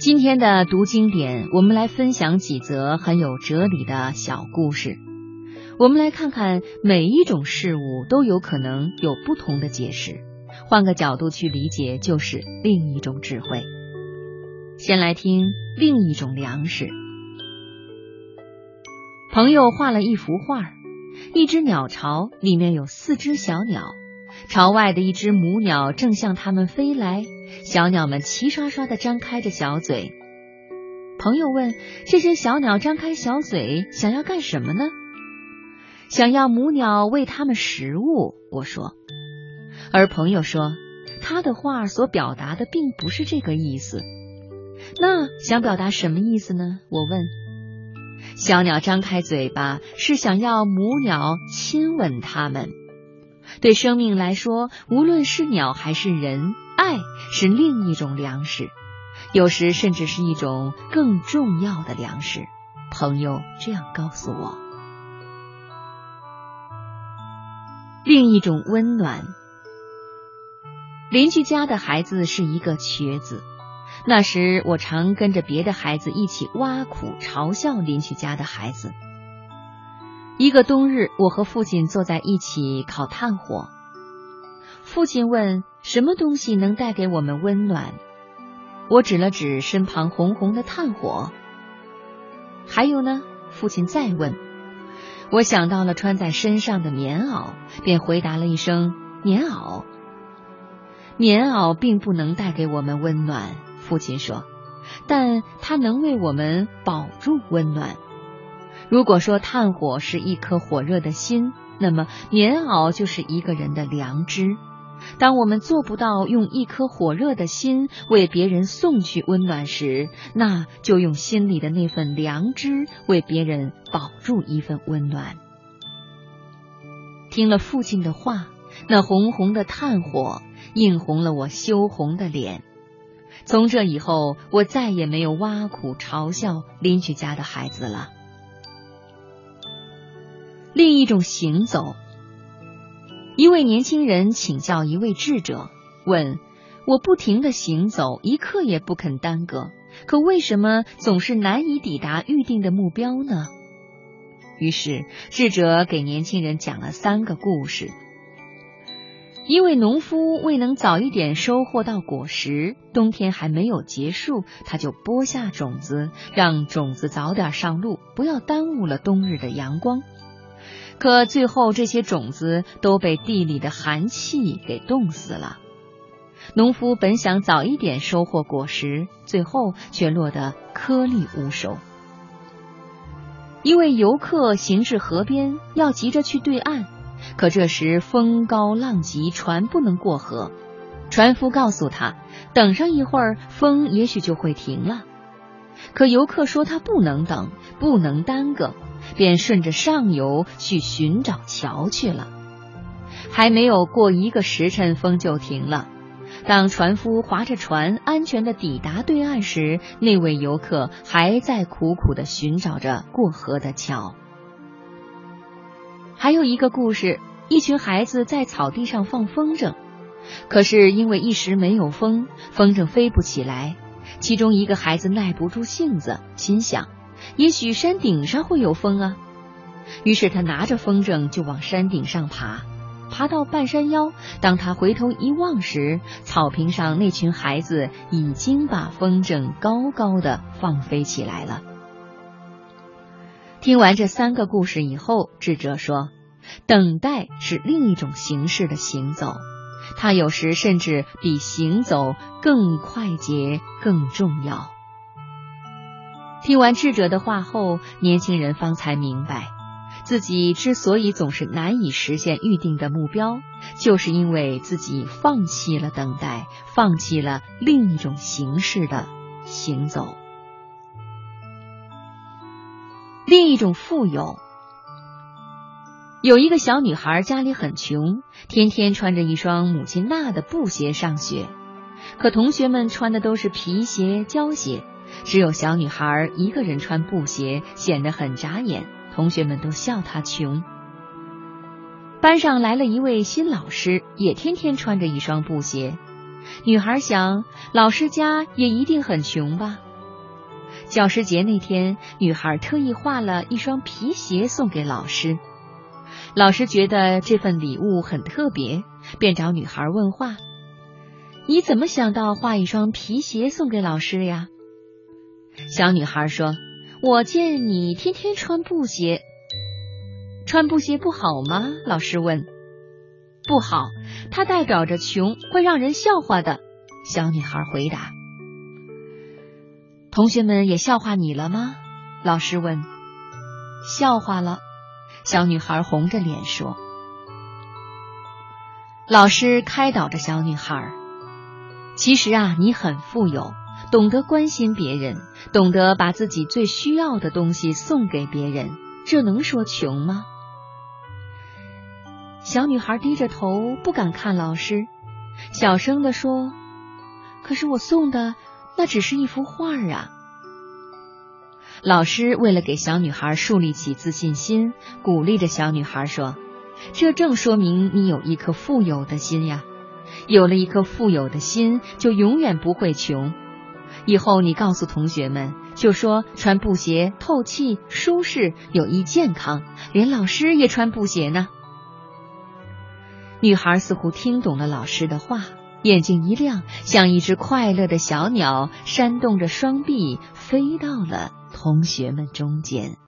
今天的读经典，我们来分享几则很有哲理的小故事。我们来看看，每一种事物都有可能有不同的解释，换个角度去理解，就是另一种智慧。先来听另一种粮食。朋友画了一幅画，一只鸟巢里面有四只小鸟，巢外的一只母鸟正向它们飞来。小鸟们齐刷刷的张开着小嘴。朋友问：“这些小鸟张开小嘴，想要干什么呢？”“想要母鸟喂它们食物。”我说。而朋友说：“他的话所表达的并不是这个意思。”“那想表达什么意思呢？”我问。“小鸟张开嘴巴，是想要母鸟亲吻它们。对生命来说，无论是鸟还是人。”爱是另一种粮食，有时甚至是一种更重要的粮食。朋友这样告诉我。另一种温暖。邻居家的孩子是一个瘸子，那时我常跟着别的孩子一起挖苦嘲笑邻居家的孩子。一个冬日，我和父亲坐在一起烤炭火。父亲问：“什么东西能带给我们温暖？”我指了指身旁红红的炭火。还有呢？父亲再问。我想到了穿在身上的棉袄，便回答了一声：“棉袄。”棉袄并不能带给我们温暖，父亲说，但它能为我们保住温暖。如果说炭火是一颗火热的心，那么棉袄就是一个人的良知。当我们做不到用一颗火热的心为别人送去温暖时，那就用心里的那份良知为别人保住一份温暖。听了父亲的话，那红红的炭火映红了我羞红的脸。从这以后，我再也没有挖苦嘲笑邻居家的孩子了。另一种行走。一位年轻人请教一位智者，问：“我不停的行走，一刻也不肯耽搁，可为什么总是难以抵达预定的目标呢？”于是智者给年轻人讲了三个故事。一位农夫未能早一点收获到果实，冬天还没有结束，他就播下种子，让种子早点上路，不要耽误了冬日的阳光。可最后，这些种子都被地里的寒气给冻死了。农夫本想早一点收获果实，最后却落得颗粒无收。一位游客行至河边，要急着去对岸，可这时风高浪急，船不能过河。船夫告诉他，等上一会儿，风也许就会停了。可游客说他不能等，不能耽搁。便顺着上游去寻找桥去了，还没有过一个时辰，风就停了。当船夫划着船安全的抵达对岸时，那位游客还在苦苦的寻找着过河的桥。还有一个故事，一群孩子在草地上放风筝，可是因为一时没有风，风筝飞不起来。其中一个孩子耐不住性子，心想。也许山顶上会有风啊，于是他拿着风筝就往山顶上爬。爬到半山腰，当他回头一望时，草坪上那群孩子已经把风筝高高的放飞起来了。听完这三个故事以后，智者说：“等待是另一种形式的行走，它有时甚至比行走更快捷、更重要。”听完智者的话后，年轻人方才明白，自己之所以总是难以实现预定的目标，就是因为自己放弃了等待，放弃了另一种形式的行走。另一种富有，有一个小女孩家里很穷，天天穿着一双母亲纳的布鞋上学，可同学们穿的都是皮鞋、胶鞋。只有小女孩一个人穿布鞋，显得很扎眼。同学们都笑她穷。班上来了一位新老师，也天天穿着一双布鞋。女孩想，老师家也一定很穷吧？教师节那天，女孩特意画了一双皮鞋送给老师。老师觉得这份礼物很特别，便找女孩问话：“你怎么想到画一双皮鞋送给老师呀？”小女孩说：“我见你天天穿布鞋，穿布鞋不好吗？”老师问。“不好，它代表着穷，会让人笑话的。”小女孩回答。“同学们也笑话你了吗？”老师问。“笑话了。”小女孩红着脸说。老师开导着小女孩：“其实啊，你很富有。”懂得关心别人，懂得把自己最需要的东西送给别人，这能说穷吗？小女孩低着头，不敢看老师，小声的说：“可是我送的那只是一幅画啊。”老师为了给小女孩树立起自信心，鼓励着小女孩说：“这正说明你有一颗富有的心呀！有了一颗富有的心，就永远不会穷。”以后你告诉同学们，就说穿布鞋透气、舒适、有益健康，连老师也穿布鞋呢。女孩似乎听懂了老师的话，眼睛一亮，像一只快乐的小鸟，扇动着双臂飞到了同学们中间。